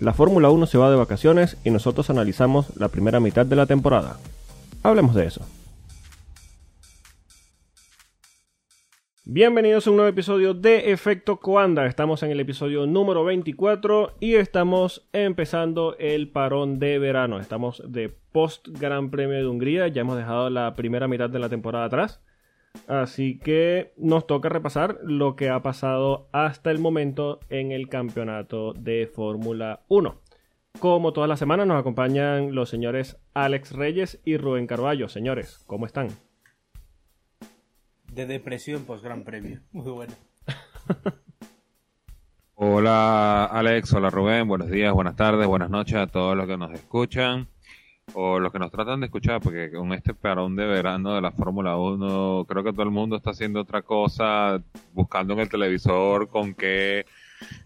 La Fórmula 1 se va de vacaciones y nosotros analizamos la primera mitad de la temporada. Hablemos de eso. Bienvenidos a un nuevo episodio de Efecto Coanda. Estamos en el episodio número 24 y estamos empezando el parón de verano. Estamos de post Gran Premio de Hungría. Ya hemos dejado la primera mitad de la temporada atrás. Así que nos toca repasar lo que ha pasado hasta el momento en el campeonato de Fórmula 1. Como todas las semanas nos acompañan los señores Alex Reyes y Rubén Carballo. Señores, ¿cómo están? De depresión post Gran Premio. Muy bueno. hola Alex, hola Rubén, buenos días, buenas tardes, buenas noches a todos los que nos escuchan o los que nos tratan de escuchar, porque con este parón de verano de la Fórmula 1, creo que todo el mundo está haciendo otra cosa, buscando en el televisor con que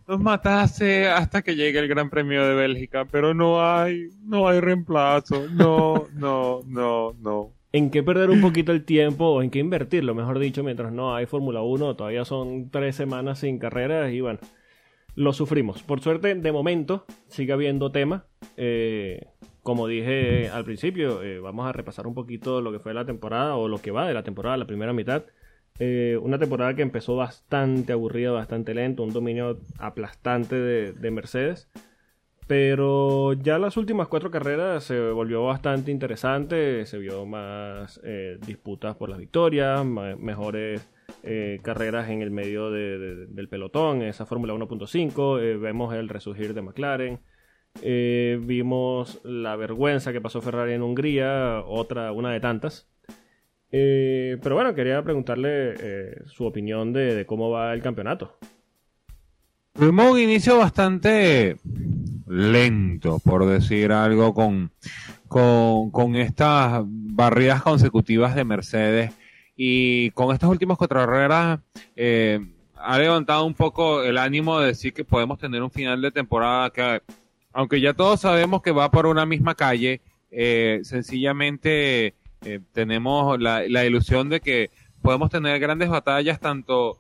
nos matase hasta que llegue el Gran Premio de Bélgica, pero no hay, no hay reemplazo, no, no, no, no. ¿En qué perder un poquito el tiempo o en qué invertirlo, mejor dicho, mientras no hay Fórmula 1? Todavía son tres semanas sin carreras y bueno, lo sufrimos. Por suerte, de momento, sigue habiendo tema. Eh, como dije al principio, eh, vamos a repasar un poquito lo que fue la temporada o lo que va de la temporada, la primera mitad. Eh, una temporada que empezó bastante aburrida, bastante lento, un dominio aplastante de, Mercedes. Pero ya las últimas cuatro carreras se volvió bastante interesante, se vio más eh, disputas por las victorias, mejores carreras en el medio del pelotón, esa Fórmula 1.5, vemos el resurgir de McLaren, eh, vimos la vergüenza que pasó Ferrari en Hungría, otra, una de tantas. Eh, pero bueno, quería preguntarle eh, su opinión de, cómo va el campeonato. Tuvimos un inicio bastante lento, por decir algo, con, con, estas barridas consecutivas de Mercedes y con estas últimas cuatro carreras ha levantado un poco el ánimo de decir que podemos tener un final de temporada que aunque ya todos sabemos que va por una misma calle, eh, sencillamente eh, tenemos la, ilusión de que podemos tener grandes batallas tanto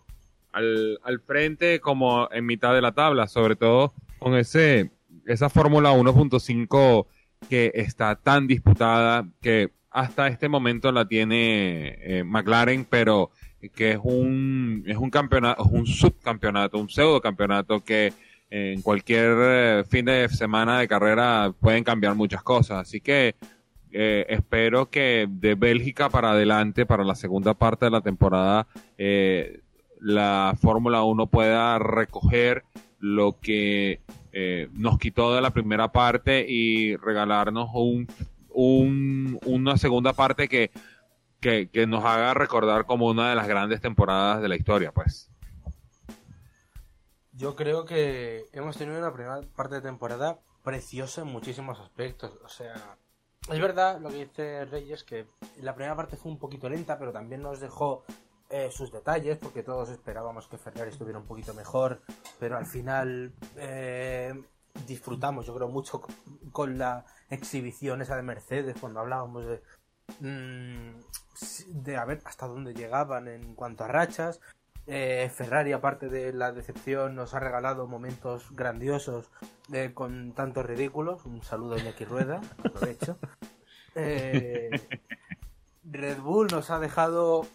al, frente como en mitad de la tabla, sobre todo con ese esa Fórmula 1.5 que está tan disputada que hasta este momento la tiene eh, McLaren, pero que es un es un campeonato, un subcampeonato, un pseudo campeonato que en cualquier eh, fin de semana de carrera pueden cambiar muchas cosas. Así que eh, espero que de Bélgica para adelante, para la segunda parte de la temporada, eh, la Fórmula 1 pueda recoger lo que nos quitó de la primera parte y regalarnos un, una segunda parte que, que, que nos haga recordar como una de las grandes temporadas de la historia, pues. Yo creo que hemos tenido una primera parte de temporada preciosa en muchísimos aspectos. O sea, es verdad lo que dice Reyes, que la primera parte fue un poquito lenta, pero también nos dejó eh, sus detalles, porque todos esperábamos que Ferrari estuviera un poquito mejor, pero al final eh, disfrutamos, yo creo, mucho con, la exhibición esa de Mercedes, cuando hablábamos de, mm, de a ver hasta dónde llegaban en cuanto a rachas, eh, Ferrari, aparte de la decepción, nos ha regalado momentos grandiosos eh, con tantos ridículos. Un saludo a Iñaki Rueda, aprovecho. Eh, Red Bull nos ha dejado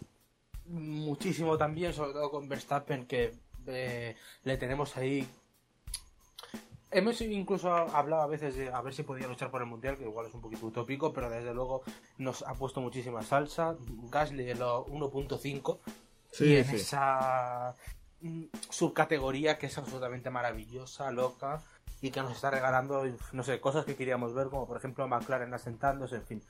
muchísimo también, sobre todo con Verstappen, que eh, le tenemos ahí. Hemos incluso hablado a veces de a ver si podía luchar por el mundial, que igual es un poquito utópico, pero desde luego nos ha puesto muchísima salsa. Gasly, 1.5 y en esa mm, subcategoría que es absolutamente maravillosa, loca y que nos está regalando, no sé, cosas que queríamos ver, como por ejemplo McLaren asentándose, en fin,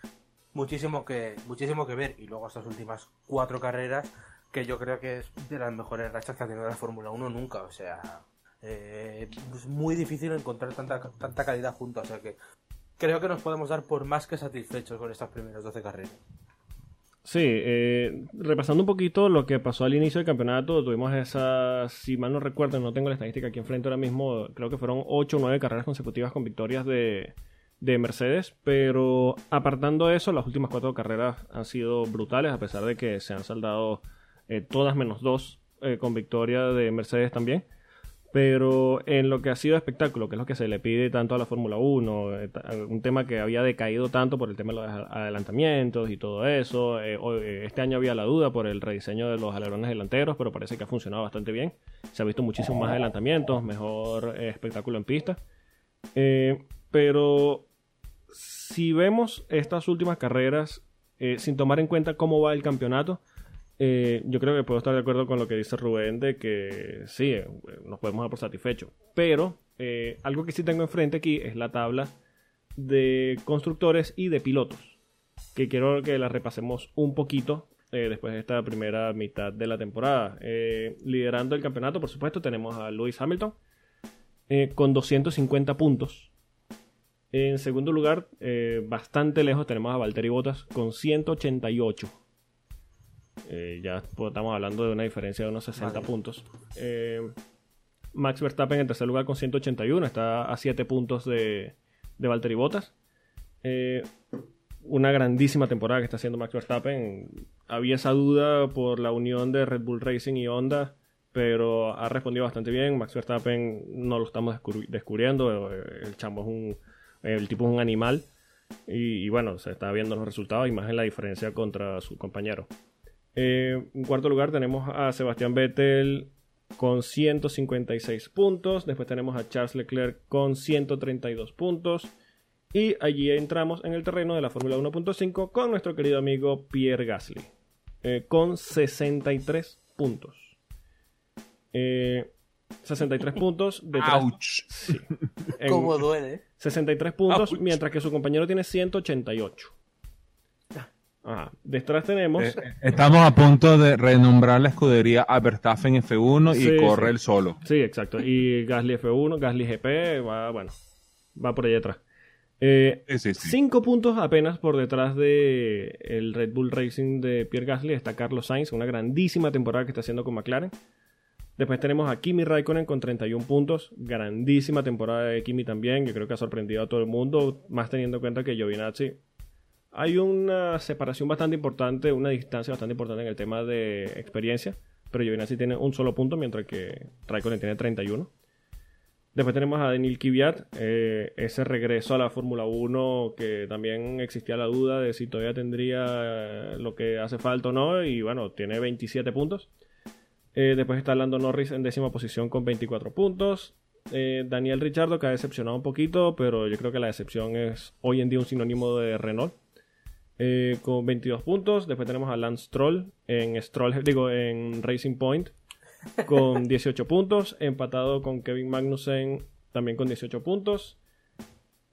muchísimo que, muchísimo que ver. Y luego estas últimas cuatro carreras, que yo creo que es de las mejores rachas que ha tenido la Fórmula 1 nunca, o sea, eh, es muy difícil encontrar tanta, tanta calidad junta, o sea que creo que nos podemos dar por más que satisfechos con estas primeras 12 carreras. Sí, eh, repasando un poquito lo que pasó al inicio del campeonato, tuvimos esas, si mal no recuerdo, no tengo la estadística aquí enfrente ahora mismo, creo que fueron 8 o 9 carreras consecutivas con victorias de, Mercedes, pero apartando eso, las últimas cuatro carreras han sido brutales, a pesar de que se han saldado eh, todas menos dos eh, con victoria de Mercedes también. Pero en lo que ha sido espectáculo, que es lo que se le pide tanto a la Fórmula 1, eh, un tema que había decaído tanto por el tema de los adelantamientos y todo eso. eh, eh, este año había la duda por el rediseño de los alerones delanteros, pero parece que ha funcionado bastante bien. Se ha visto muchísimo más adelantamientos, mejor espectáculo en pista. Pero si vemos estas últimas carreras sin tomar en cuenta cómo va el campeonato, eh, yo creo que puedo estar de acuerdo con lo que dice Rubén de que sí, eh, nos podemos dar por satisfechos. Pero eh, algo que sí tengo enfrente aquí es la tabla de constructores y de pilotos, que quiero que la repasemos un poquito después de esta primera mitad de la temporada. Liderando el campeonato, por supuesto, tenemos a Lewis Hamilton con 250 puntos. En segundo lugar, bastante lejos, tenemos a Valtteri Bottas con 188. Eh, ya estamos hablando de una diferencia de unos 60 Madre. puntos. Eh, Max Verstappen en tercer lugar con 181, está a 7 puntos de, de Valtteri Bottas. Eh, una grandísima temporada que está haciendo Max Verstappen. Había esa duda por la unión de Red Bull Racing y Honda, pero ha respondido bastante bien. Max Verstappen no lo estamos descubri- descubriendo. El chamo es un. El tipo es un animal. Y, y bueno, se está viendo los resultados y más en la diferencia contra su compañero. Eh, en cuarto lugar tenemos a Sebastián Vettel con 156 puntos. Después tenemos a Charles Leclerc con 132 puntos. Y allí entramos en el terreno de la Fórmula 1.5 con nuestro querido amigo Pierre Gasly. eh, con 63 puntos. Eh, 63 puntos detrás. ¡Auch! Sí. En- ¿Cómo duele? 63 puntos, Ouch. mientras que su compañero tiene 188. Ajá. Detrás tenemos. Eh, Estamos a punto de renombrar la escudería a Verstappen F1 y Sí, corre sí. él solo. Sí, exacto. Y Gasly F1, Gasly GP, va, bueno, va por allá atrás. Eh, Sí. Cinco puntos apenas por detrás de el Red Bull Racing de Pierre Gasly está Carlos Sainz, una grandísima temporada que está haciendo con McLaren. Después tenemos a Kimi Raikkonen con 31 puntos, grandísima temporada de Kimi también, que creo que ha sorprendido a todo el mundo, más teniendo en cuenta que Giovinazzi hay una separación bastante importante, una distancia bastante importante en el tema de experiencia, pero Giovinazzi tiene un solo punto, mientras que Raikkonen tiene 31. Después tenemos a Daniel Kvyat, eh, ese regreso a la Fórmula 1 que también existía la duda de si todavía tendría eh, lo que hace falta o no, y bueno, tiene 27 puntos. Eh, después está Lando Norris en décima posición con 24 puntos. Daniel Richardo que ha decepcionado un poquito, pero yo creo que la decepción es hoy en día un sinónimo de Renault. Eh, con 22 puntos. Después tenemos a Lance Stroll en Stroll, digo, en Racing Point con 18 puntos, empatado con Kevin Magnussen también con 18 puntos.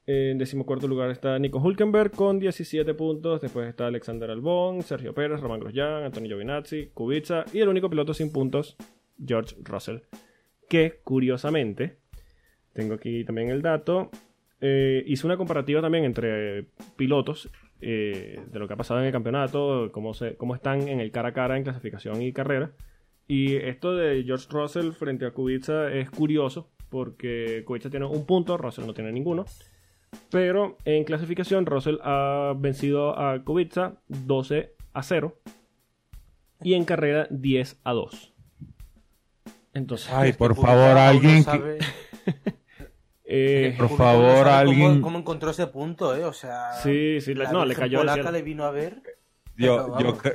En decimocuarto lugar está Nico Hulkenberg con 17 puntos. Después está Alexander Albon, Sergio Pérez, Román Grosjean, Antonio Giovinazzi, Kubica y el único piloto sin puntos, George Russell. Que curiosamente, tengo aquí también el dato, eh, hice una comparativa también entre pilotos eh, de lo que ha pasado en el campeonato, cómo, se, cómo están en el cara a cara en clasificación y carrera. Y esto de George Russell frente a Kubica es curioso porque Kubica tiene un punto, Russell no tiene ninguno. Pero en clasificación Russell ha vencido a Kubica 12 a 0 y en carrera 10 a 2. Entonces, Ay, por favor, alguien que... eh, Por favor, cómo- alguien- Cómo, encontró ese punto, eh? O sea. Sí, sí, le- la no, le cayó polaca le vino a ver. Yo, yo, vamos. cre-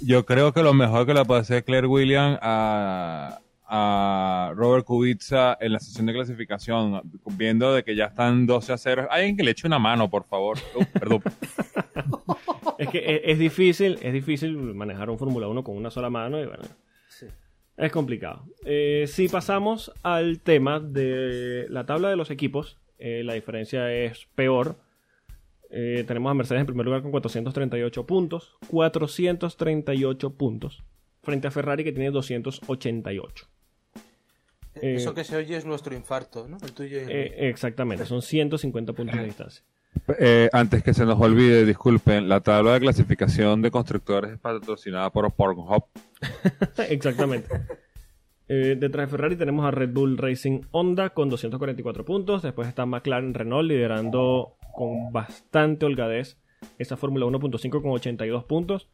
yo creo que lo mejor que le puede hacer Claire Williams a, a Robert Kubica en la sesión de clasificación, viendo de que ya están 12 a 0. Alguien que le eche una mano, por favor. Uh, perdón. es que es, es difícil, es difícil manejar un Fórmula 1 con una sola mano y bueno. Es complicado. Eh, si pasamos al tema de la tabla de los equipos, eh, la diferencia es peor. Eh, tenemos a Mercedes en primer lugar con 438 puntos, 438 puntos, frente a Ferrari que tiene 288. Eh, Eso que se oye es nuestro infarto, ¿no? El tuyo y el exactamente, son 150 puntos de distancia. Eh, antes que se nos olvide, disculpen, la tabla de clasificación de constructores es patrocinada por Pornhub. Exactamente. Eh, detrás de Ferrari tenemos a Red Bull Racing Honda con 244 puntos. Después está McLaren Renault liderando con bastante holgadez esa Fórmula 1.5 con 82 puntos.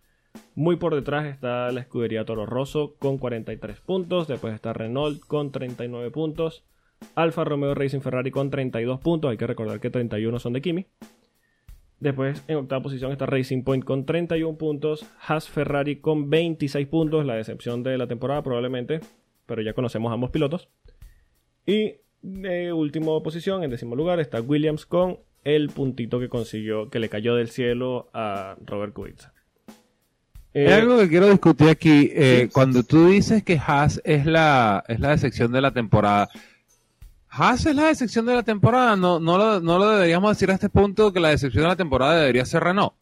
Muy por detrás está la escudería Toro Rosso con 43 puntos. Después está Renault con 39 puntos. Alfa Romeo Racing Ferrari con 32 puntos. Hay que recordar que 31 son de Kimi. Después en octava posición está Racing Point con 31 puntos. Haas Ferrari con 26 puntos. La decepción de la temporada probablemente. Pero ya conocemos a ambos pilotos. Y de última posición, en décimo lugar, está Williams con el puntito que consiguió, que le cayó del cielo a Robert Kubica. Hay algo que quiero discutir aquí. Eh, cuando tú dices que Haas es la, es la decepción de la temporada, Haas es la decepción de la temporada. No, no, lo, no lo deberíamos decir a este punto que la decepción de la temporada debería ser Renault.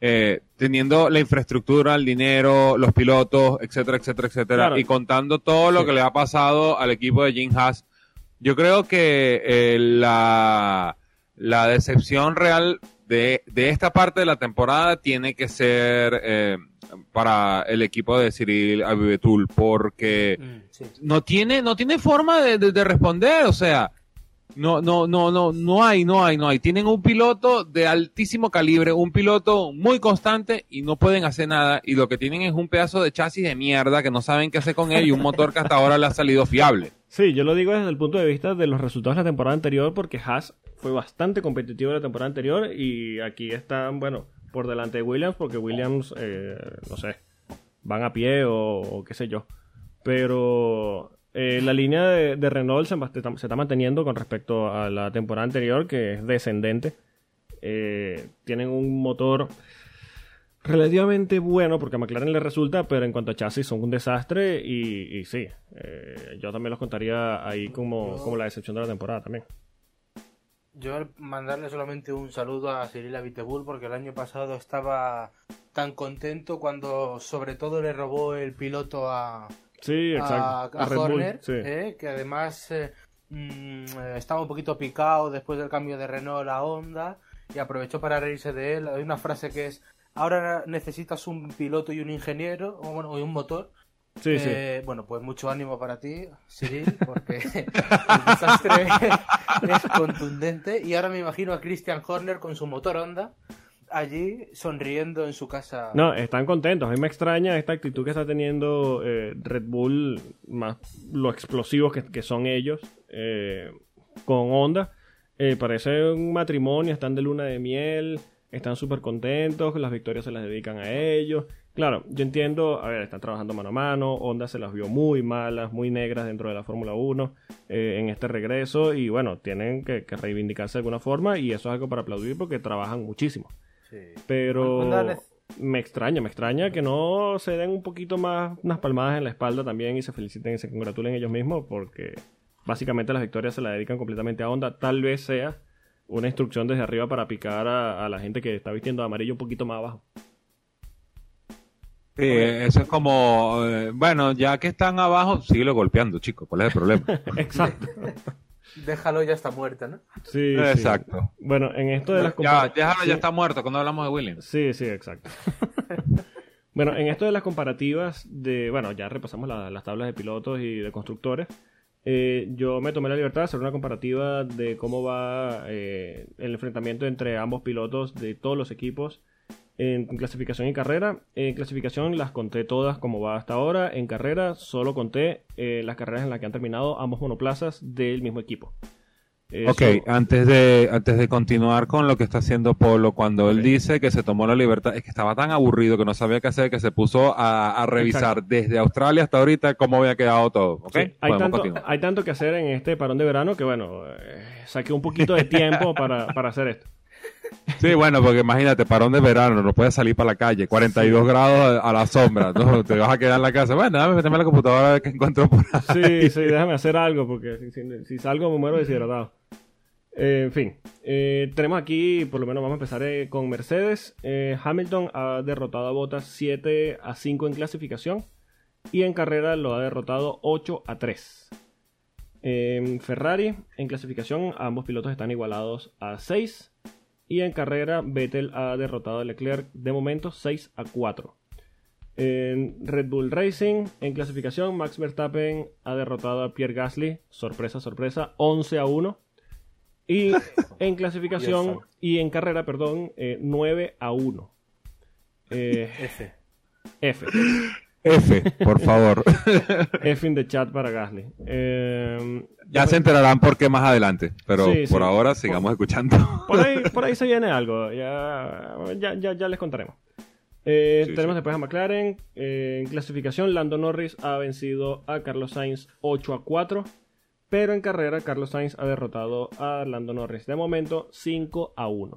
Eh, teniendo la infraestructura, el dinero, los pilotos, etcétera, etcétera, etcétera, y contando todo lo que le ha pasado al equipo de Jim Haas, yo creo que eh, la, la decepción real de, de, esta parte de la temporada tiene que ser eh, para el equipo de Cyril Abibetul porque mm, no tiene no tiene forma de, de, responder o sea no no no no no hay no hay no hay. Tienen un piloto de altísimo calibre un piloto muy constante y no pueden hacer nada. Y lo que tienen es un pedazo de chasis de mierda que no saben qué hacer con él y un motor que hasta ahora le ha salido fiable. Sí, yo lo digo desde el punto de vista de los resultados de la temporada anterior, porque Haas fue bastante competitivo la temporada anterior y aquí están, bueno, por delante de Williams, porque Williams, eh, no sé, van a pie o, qué sé yo. Pero eh, la línea de, Renault se, está manteniendo con respecto a la temporada anterior, que es descendente. Eh, tienen un motor relativamente bueno porque a McLaren le resulta, pero en cuanto a chasis son un desastre y, sí, eh, yo también los contaría ahí como, la decepción de la temporada también. Yo mandarle solamente un saludo a Cyril Abiteboul porque el año pasado estaba tan contento cuando sobre todo le robó el piloto a, sí, a, Horner, eh, que además eh, mm, estaba un poquito picado después del cambio de Renault a Honda y aprovechó para reírse de él. Hay una frase que es Ahora necesitas un piloto y un ingeniero, o bueno, y un motor. Sí, sí. Eh, bueno, pues mucho ánimo para ti, Cyril, porque el desastre es contundente. Y ahora me imagino a Christian Horner con su motor Honda allí sonriendo en su casa. No, están contentos. A mí me extraña esta actitud que está teniendo eh, Red Bull, más lo explosivos que, son ellos, eh, con Honda. parece un matrimonio, están de luna de miel están súper contentos, las victorias se las dedican a ellos. Claro, yo entiendo, a ver, están trabajando mano a mano, Honda se las vio muy malas, muy negras dentro de la Fórmula 1 eh, en este regreso y bueno, tienen que, reivindicarse de alguna forma y eso es algo para aplaudir porque trabajan muchísimo. Pero me extraña, me extraña que no se den un poquito más unas palmadas en la espalda también y se feliciten y se congratulen ellos mismos porque básicamente las victorias se las dedican completamente a Honda. Tal vez sea una instrucción desde arriba para picar a, la gente que está vistiendo amarillo un poquito más abajo. Sí, eso es como, eh, bueno, ya que están abajo, síguelo golpeando, chicos, ¿cuál es el problema? Exacto. Déjalo, ya está muerto, ¿no? Sí, exacto. Bueno, en esto de las ya, déjalo, ya está muerto cuando hablamos de Williams. Sí, sí, exacto. bueno, en esto de las comparativas de, bueno, ya repasamos las tablas de pilotos y de constructores. Eh, yo me tomé la libertad de hacer una comparativa de cómo va eh, el enfrentamiento entre ambos pilotos de todos los equipos en clasificación y carrera. En clasificación las conté todas como va hasta ahora. En carrera solo conté eh, las carreras en las que han terminado ambos monoplazas del mismo equipo. Ok, antes de, antes de continuar con lo que está haciendo Polo, cuando él dice que se tomó la libertad, es que estaba tan aburrido que no sabía qué hacer, que se puso a, revisar desde Australia hasta ahorita cómo había quedado todo. ¿okay? hay, tanto, hay, tanto, que hacer en este parón de verano que, bueno, eh, saqué un poquito de tiempo para, para hacer esto. Sí, bueno, porque imagínate, parón de verano, no puedes salir para la calle, 42 grados a la sombra, ¿no? te vas a quedar en la casa. Bueno, déjame meterme a la computadora a ver qué encuentro por ahí. Sí, sí, déjame hacer algo, porque si, si salgo me muero deshidratado. Eh, en fin, eh, tenemos aquí, por lo menos vamos a empezar eh, con Mercedes. Hamilton ha derrotado a Bottas 7 a 5 en clasificación y en carrera lo ha derrotado 8 a 3. En Ferrari, en clasificación, ambos pilotos están igualados a 6 y en carrera Vettel ha derrotado a Leclerc de momento 6 a 4. En Red Bull Racing, en clasificación, Max Verstappen ha derrotado a Pierre Gasly, sorpresa, sorpresa, 11 a 1. Y en clasificación y en carrera, perdón, 9 eh, a 1. Eh, F. F. F, por favor. F in the chat para Gasly. Eh, ya se enterarán por qué más adelante, pero Sí, por sí. ahora sigamos escuchando. Por ahí, por ahí se viene algo, ya, ya, ya, ya les contaremos. Eh, Sí, tenemos después a McLaren. eh, en clasificación, Lando Norris ha vencido a Carlos Sainz 8 a 4. Pero en carrera, Carlos Sainz ha derrotado a Lando Norris de momento 5 a 1.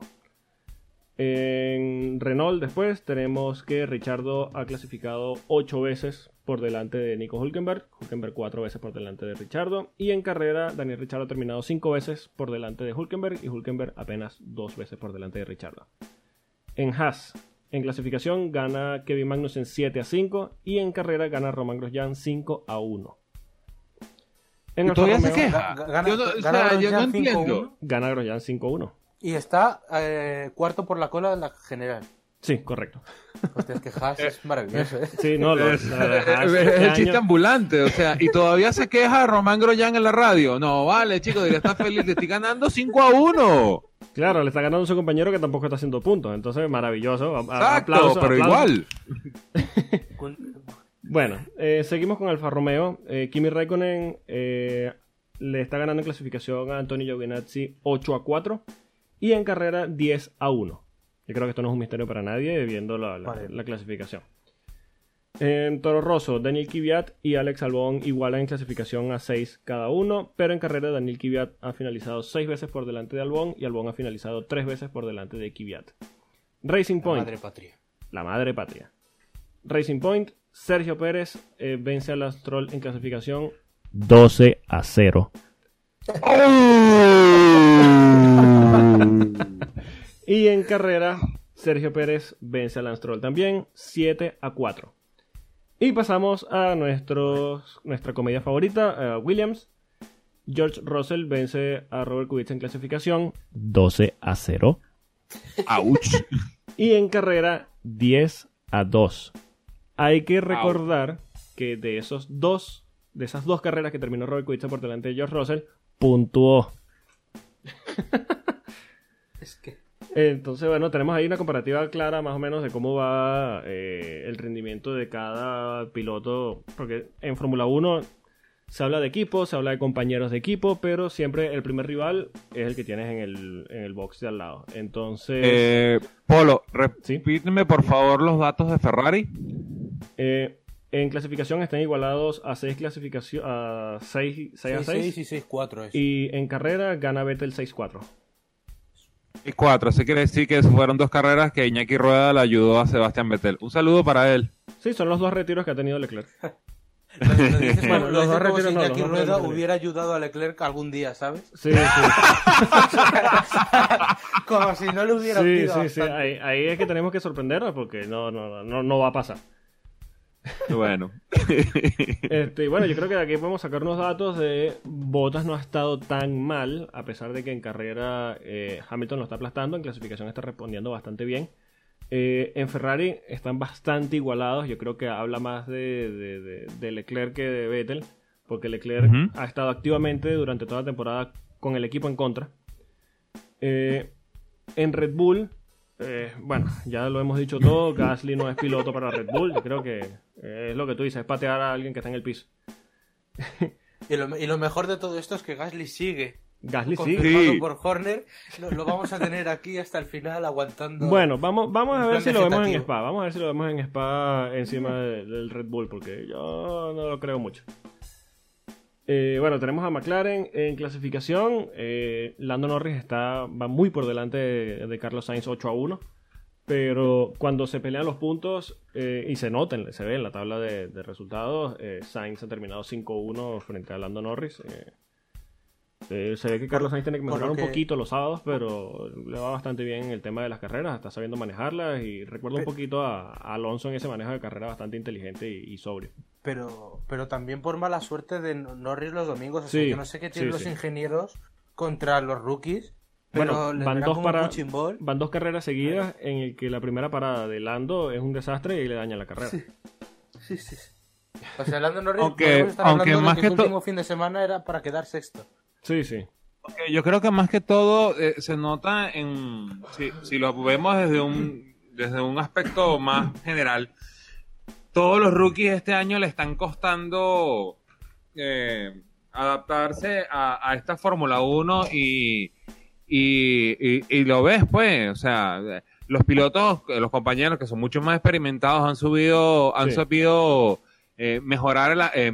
En Renault después tenemos que Richardo ha clasificado 8 veces por delante de Nico Hulkenberg, Hulkenberg 4 veces por delante de Richardo y en carrera Daniel Richardo ha terminado 5 veces por delante de Hulkenberg y Hulkenberg apenas 2 veces por delante de Richardo. En Haas, en clasificación gana Kevin Magnussen 7 a 5 y en carrera gana Roman Grosjean 5 a 1. En todavía se queja. Ga- gana- Yo no, o gana sea, yo no Grosjean entiendo. 5-1. gana Grosjean 5 a 1. Y está eh, cuarto por la cola de la general. Sí, correcto. Hostia, es que Haas es maravilloso, ¿eh? Sí, no, lo, Es, es este el chiste año- ambulante, o sea, y todavía se queja Román Groyan en la radio. No, vale, chicos, debería estar feliz, le estoy ganando 5 a 1. Claro, le está ganando su compañero que tampoco está haciendo puntos. Entonces, maravilloso. A- a- Exacto, aplauso, pero aplauso. igual. Bueno, eh, seguimos con Alfa Romeo. Eh, Kimi Raikkonen eh, le está ganando en clasificación a Antonio Giovinazzi 8 a 4 y en carrera 10 a 1. Yo creo que esto no es un misterio para nadie viendo la, la- Vale. la clasificación. En Toro Rosso, Daniel Kvyat y Alex Albon igualan en clasificación a 6 cada uno, pero en carrera Daniel Kvyat ha finalizado 6 veces por delante de Albon y Albon ha finalizado 3 veces por delante de Kvyat. Racing Point, Madre patria. la madre patria. Racing Point, Sergio Pérez eh, vence a Lance Stroll en clasificación 12 a 0. Y en carrera, Sergio Pérez vence a Lance Stroll también 7 a 4. Y pasamos a nuestros, nuestra comedia favorita, eh, Williams. George Russell vence a Robert Kubica en clasificación 12 a 0. Ouch. Y en carrera, 10 a 2. Hay que recordar que de esos dos, de esas dos carreras que terminó Robert Kubica por delante de George Russell, puntuó. Es que. Entonces, bueno, tenemos ahí una comparativa clara más o menos de cómo va eh, el rendimiento de cada piloto. Porque en Fórmula 1 se habla de equipo, se habla de compañeros de equipo, pero siempre el primer rival es el que tienes en el, en el box de al lado. Entonces, Eh, Polo, Sí. repíteme por favor los datos de Ferrari. eh, en clasificación están igualados a 6 clasificación a 6, 6 a 6 6 y 6, 4 es. y en carrera gana Vettel 6-4. Y cuatro, así quiere decir que fueron dos carreras que Iñaki Rueda le ayudó a Sebastián Vettel. Un saludo para él. Sí, son los dos retiros que ha tenido Leclerc. Lo- lo dices Bueno, como- los dos como retiros si no, Iñaki dos Rueda retiros. hubiera ayudado a Leclerc algún día, ¿sabes? Sí, sí. como si no le hubiera Sí, sí, sí. Ahí, ahí es que tenemos que sorprendernos porque no, no, no, no va a pasar. Bueno. Este, bueno, yo creo que de aquí podemos sacar unos datos de Bottas no ha estado tan mal, a pesar de que en carrera eh, Hamilton lo está aplastando, en clasificación está respondiendo bastante bien. Eh, en Ferrari están bastante igualados, yo creo que habla más de, de- de- de Leclerc que de Vettel, porque Leclerc ha estado activamente durante toda la temporada con el equipo en contra. Eh, en Red Bull, eh, bueno, ya lo hemos dicho todo, Gasly no es piloto para Red Bull, yo creo que eh, es lo que tú dices, es patear a alguien que está en el piso. Y lo, y lo mejor de todo esto es que Gasly sigue. Gasly Sí. por Horner. Lo, lo vamos a tener aquí hasta el final aguantando. Bueno, vamos, vamos a ver si lo vemos en. Spa. Vamos a ver si lo vemos en Spa encima de- del Red Bull, porque yo no lo creo mucho. Eh, bueno, tenemos a McLaren en clasificación. Eh, Lando Norris está, va muy por delante de, Carlos Sainz 8 a 1. Pero cuando se pelean los puntos, eh, y se noten, se ve en la tabla de, de resultados, eh, Sainz ha terminado 5-1 frente a Lando Norris. Eh, se ve que Carlos Sainz tiene que mejorar un poquito los sábados, pero le va bastante bien el tema de las carreras, está sabiendo manejarlas y recuerda un poquito a, a Alonso en ese manejo de carrera bastante inteligente y, y sobrio. Pero, pero también por mala suerte de Norris los domingos. O sea, Sí, yo no sé qué tienen sí, los sí. ingenieros contra los rookies. Pero Bueno, les van dos, para, van dos carreras seguidas en el que la primera parada de Lando es un desastre y le daña la carrera. Sí. Sí, sí. sí. O sea, Lando Norris, Aunque- aunque hablando de más que que to- último fin de semana era para quedar sexto. Sí, sí. Yo creo que más que todo eh, se nota en, si, si lo vemos desde un, desde un aspecto más general, todos los rookies este año le están costando eh, adaptarse a, a esta Fórmula 1 y, y, y, y lo ves, pues, o sea, los pilotos, los compañeros que son mucho más experimentados han subido, han Sí. sabido eh, mejorar, la, eh,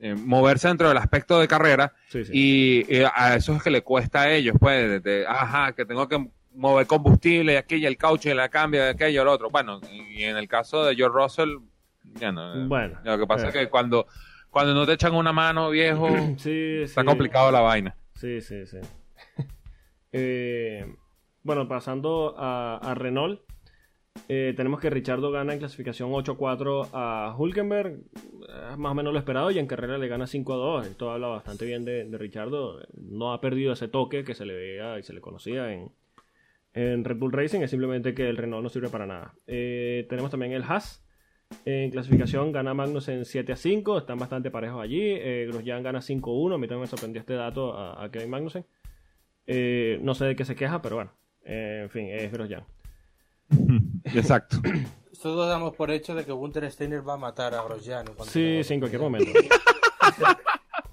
eh, moverse dentro del aspecto de carrera Sí, sí. y, a eso es que le cuesta a ellos, pues, de- de, ajá, que tengo que mover combustible y aquí y el caucho y la cambia de aquello al otro. Bueno, y en el caso de George Russell, ya no. Bueno, Lo que pasa eh. es que cuando, cuando no te echan una mano, viejo, Sí, está complicado la vaina. Sí, sí, sí. Eh, bueno, pasando a, a Renault, eh, tenemos que Richardo gana en clasificación 8-4 a Hulkenberg, más o menos lo esperado, y en carrera le gana 5-2. Esto habla bastante bien de, de Richardo. No ha perdido ese toque que se le veía y se le conocía en, en Red Bull Racing, es simplemente que el Renault no sirve para nada. Eh, tenemos también el Haas. En clasificación gana Magnussen 7 a 5, están bastante parejos allí. Eh, Grosjean gana 5 a 1, a mí también me sorprendió este dato a, a Kevin Magnussen. Eh, no sé de qué se queja, pero bueno, en fin, es Grosjean. Exacto. Todos damos por hecho de que Gunther Steiner va a matar a Grosjean. Sí, sí, en cualquier momento.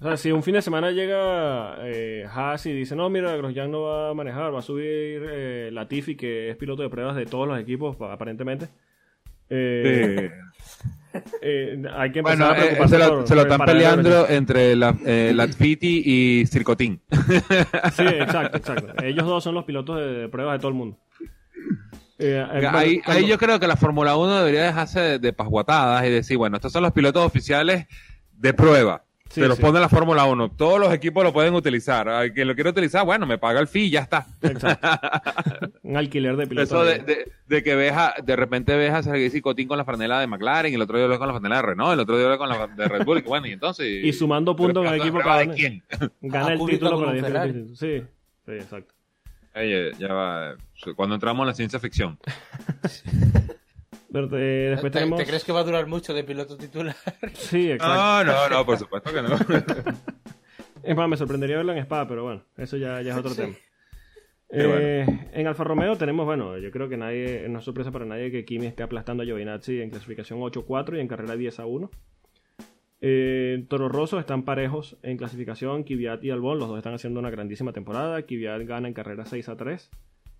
O sea, si un fin de semana llega eh, Haas y dice, no, mira, Grosjean no va a manejar, va a subir eh, Latifi, que es piloto de pruebas de todos los equipos, pa- aparentemente. Eh, eh, hay que empezar Bueno, a eh, preocuparse se, lo, por- se lo están peleando entre la, eh, Latfiti y Circotín. Sí, exacto, exacto. Ellos dos son los pilotos de, de pruebas de todo el mundo. Eh, ahí, cuando- ahí yo creo que la Fórmula 1 debería dejarse de, de pasguatadas y decir, bueno, estos son los pilotos oficiales de prueba. Sí, Se los sí. pone la Fórmula 1. Todos los equipos lo pueden utilizar. Al que lo quiere utilizar, bueno, me paga el fee y ya está. Exacto. Un alquiler de pilotos. Eso de, ahí. de, de que ves a- de repente ves a Sergei Cicotín con la franela de McLaren, y el otro día lo con la franela de Renault, el otro día lo con la de Red Bull, y bueno, y entonces... Y sumando puntos en el equipo ¿Prueba cada quién? Gana Ah, el título con para un 10 Ferrari. pilotos. Sí, sí, exacto. Oye, ya va. Cuando entramos en la ciencia ficción. Pero, eh, después ¿Te, tenemos... te crees que va a durar mucho de piloto titular? Sí, exacto. No, no, no, por supuesto que no. Es más, me sorprendería verlo en Spa, pero bueno, eso ya, ya es otro Sí. tema. Eh, En Alfa Romeo tenemos, bueno, yo creo que nadie, no es sorpresa para nadie que Kimi esté aplastando a Giovinazzi en clasificación 8-4 y en carrera 10 a 1. Eh, Toro Rosso están parejos en clasificación, Kvyat y Albon, los dos están haciendo una grandísima temporada. Kvyat gana en carrera 6 a 3.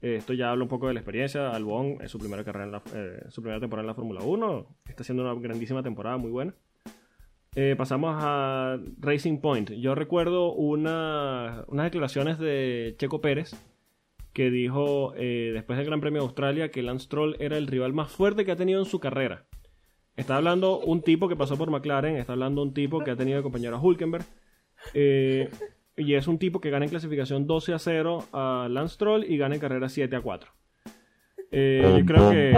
Eh, esto ya habla un poco de la experiencia. Albon es su primera carrera en la, eh, su primera temporada en la Fórmula 1. Está haciendo una grandísima temporada, muy buena. Eh, pasamos a Racing Point. Yo recuerdo una, unas declaraciones de Checo Pérez que dijo después del Gran Premio de Australia que Lance Stroll era el rival más fuerte que ha tenido en su carrera. Está hablando un tipo que pasó por McLaren, está hablando un tipo que ha tenido de compañero a Hulkenberg. eh, y es un tipo que gana en clasificación 12 a 0 a Lance Stroll y gana en carrera 7 a 4. Eh, yo creo que...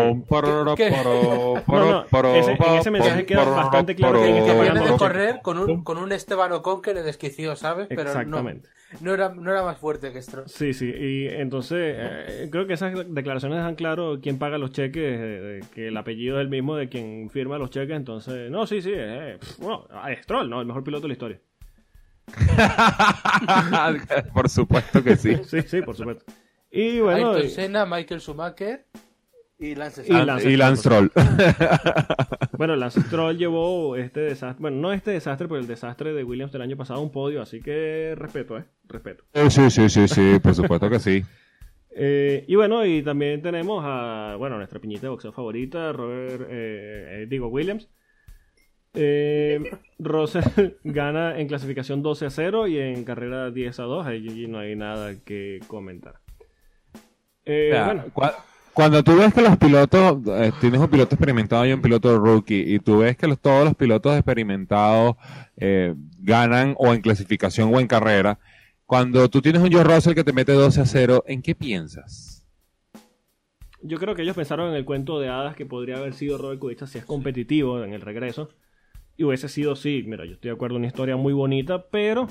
¿Qué? No, no, ese- en ese mensaje queda bastante claro que Que viene de correr con un, con un Esteban Ocon que le desquició, ¿sabes? Pero no, Exactamente. no, era, no era más fuerte que Stroll. Sí, sí, y entonces eh, creo que esas declaraciones dejan claro quién paga los cheques, eh, que el apellido es el mismo de quien firma los cheques, entonces, no, sí, sí, eh, bueno, es Stroll, ¿no? El mejor piloto de la historia. Por supuesto que sí. Sí, sí, por supuesto. Y bueno, Ayrton y- Senna, Michael Schumacher y Lance Y. Lance y Lance Stroll. bueno, Lance Stroll llevó este desastre, bueno, no este desastre, pero el desastre de Williams del año pasado a un podio, así que respeto, ¿eh? Respeto. Sí, sí, sí, sí, por supuesto que sí. Eh, y bueno, y también tenemos a, bueno, nuestra piñita de boxeo favorita, Robert, eh, eh, digo, Williams. Eh, Russell gana en clasificación 12 a 0 y en carrera 10 a 2. Ahí no hay nada que comentar. Eh, O sea, bueno, cua- Cuando tú ves que los pilotos, eh, tienes un piloto experimentado y un piloto rookie, y tú ves que los- todos los pilotos experimentados eh, ganan o en clasificación o en carrera, cuando tú tienes un Joe Russell que te mete 12 a 0, ¿en qué piensas? yo creo que ellos pensaron en el cuento de hadas que podría haber sido Robert Kubica si es competitivo en el regreso. Y hubiese sido, sí, mira, yo estoy de acuerdo, una historia muy bonita, pero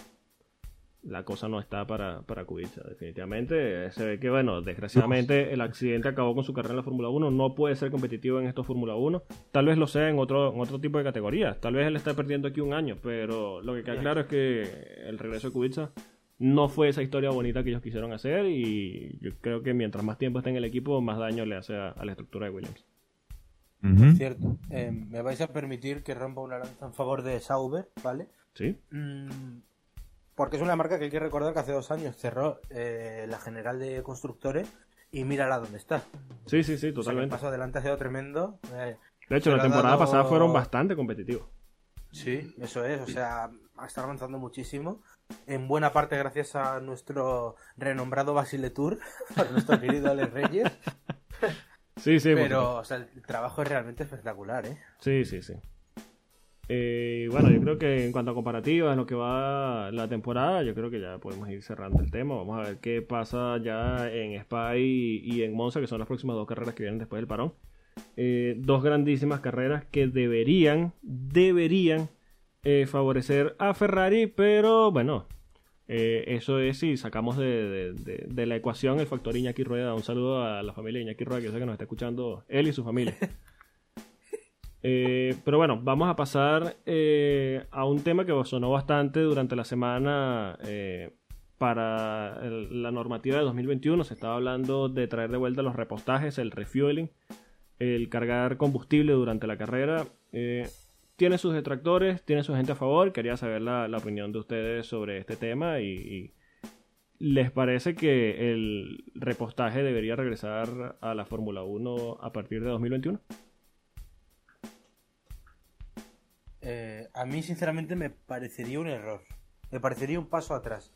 la cosa no está para, para Kubica, definitivamente. Se ve que, bueno, desgraciadamente el accidente acabó con su carrera en la Fórmula 1. No puede ser competitivo en estos Fórmula 1. Tal vez lo sea en otro, en otro tipo de categorías. Tal vez él está perdiendo aquí un año, pero lo que queda claro es que el regreso de Kubica no fue esa historia bonita que ellos quisieron hacer y yo creo que mientras más tiempo esté en el equipo, más daño le hace a, a la estructura de Williams. Cierto. Eh, me vais a permitir que rompa una lanza en favor de Sauber, ¿vale? Sí, Mm, porque es una marca que hay que recordar que hace dos años cerró eh, la general de constructores y mírala dónde está. sí, sí, sí, O sea, que el totalmente. paso adelante ha sido tremendo. Eh, De hecho, la temporada dado- pasada fueron bastante competitivos. sí, eso es. O sea, está avanzando muchísimo. En buena parte gracias a nuestro renombrado Basile Tour, a nuestro querido Alex Reyes. Sí, sí, Pero o sea, el trabajo es realmente espectacular, ¿eh? Sí, sí, sí. Eh, bueno, yo creo que en cuanto a comparativas, lo que va la temporada, yo creo que ya podemos ir cerrando el tema. Vamos a ver qué pasa ya en Spa y, en Monza, que son las próximas dos carreras que vienen después del parón. Eh, dos grandísimas carreras que deberían, deberían eh, favorecer a Ferrari, pero bueno, eh, eso es si sacamos de- de la ecuación el factor Iñaki Rueda. Un saludo a la familia de Iñaki Rueda, que yo sé que nos está escuchando él y su familia. Eh, pero bueno, vamos a pasar eh, a un tema que sonó bastante durante la semana eh, para la normativa de 2021. Se estaba hablando de traer de vuelta los repostajes, el refueling, el cargar combustible durante la carrera. Eh, tiene sus detractores, tiene su gente a favor. Quería saber la, opinión de ustedes sobre este tema y, y ¿les parece que el repostaje debería regresar a la Fórmula 1 a partir de 2021? A mí, sinceramente, me parecería un error. Me parecería un paso atrás.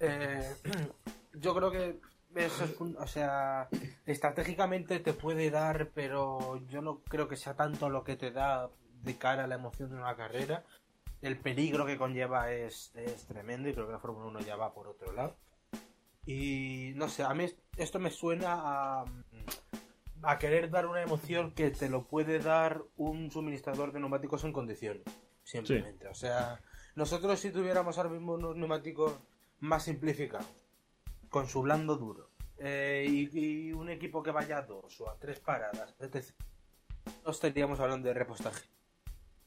Eh, yo creo que eso es un- o sea, estratégicamente te puede dar, pero yo no creo que sea tanto lo que te da de cara a la emoción de una carrera. El peligro que conlleva es, tremendo y creo que la Fórmula 1 ya va por otro lado. Y no sé, a mí esto me suena a, a querer dar una emoción que te lo puede dar un suministrador de neumáticos en condiciones. Simplemente. O sea, nosotros si tuviéramos ahora mismo unos neumáticos más simplificados, con su blando duro, eh, y, y un equipo que vaya a dos o a tres paradas, etc., no estaríamos hablando de repostaje.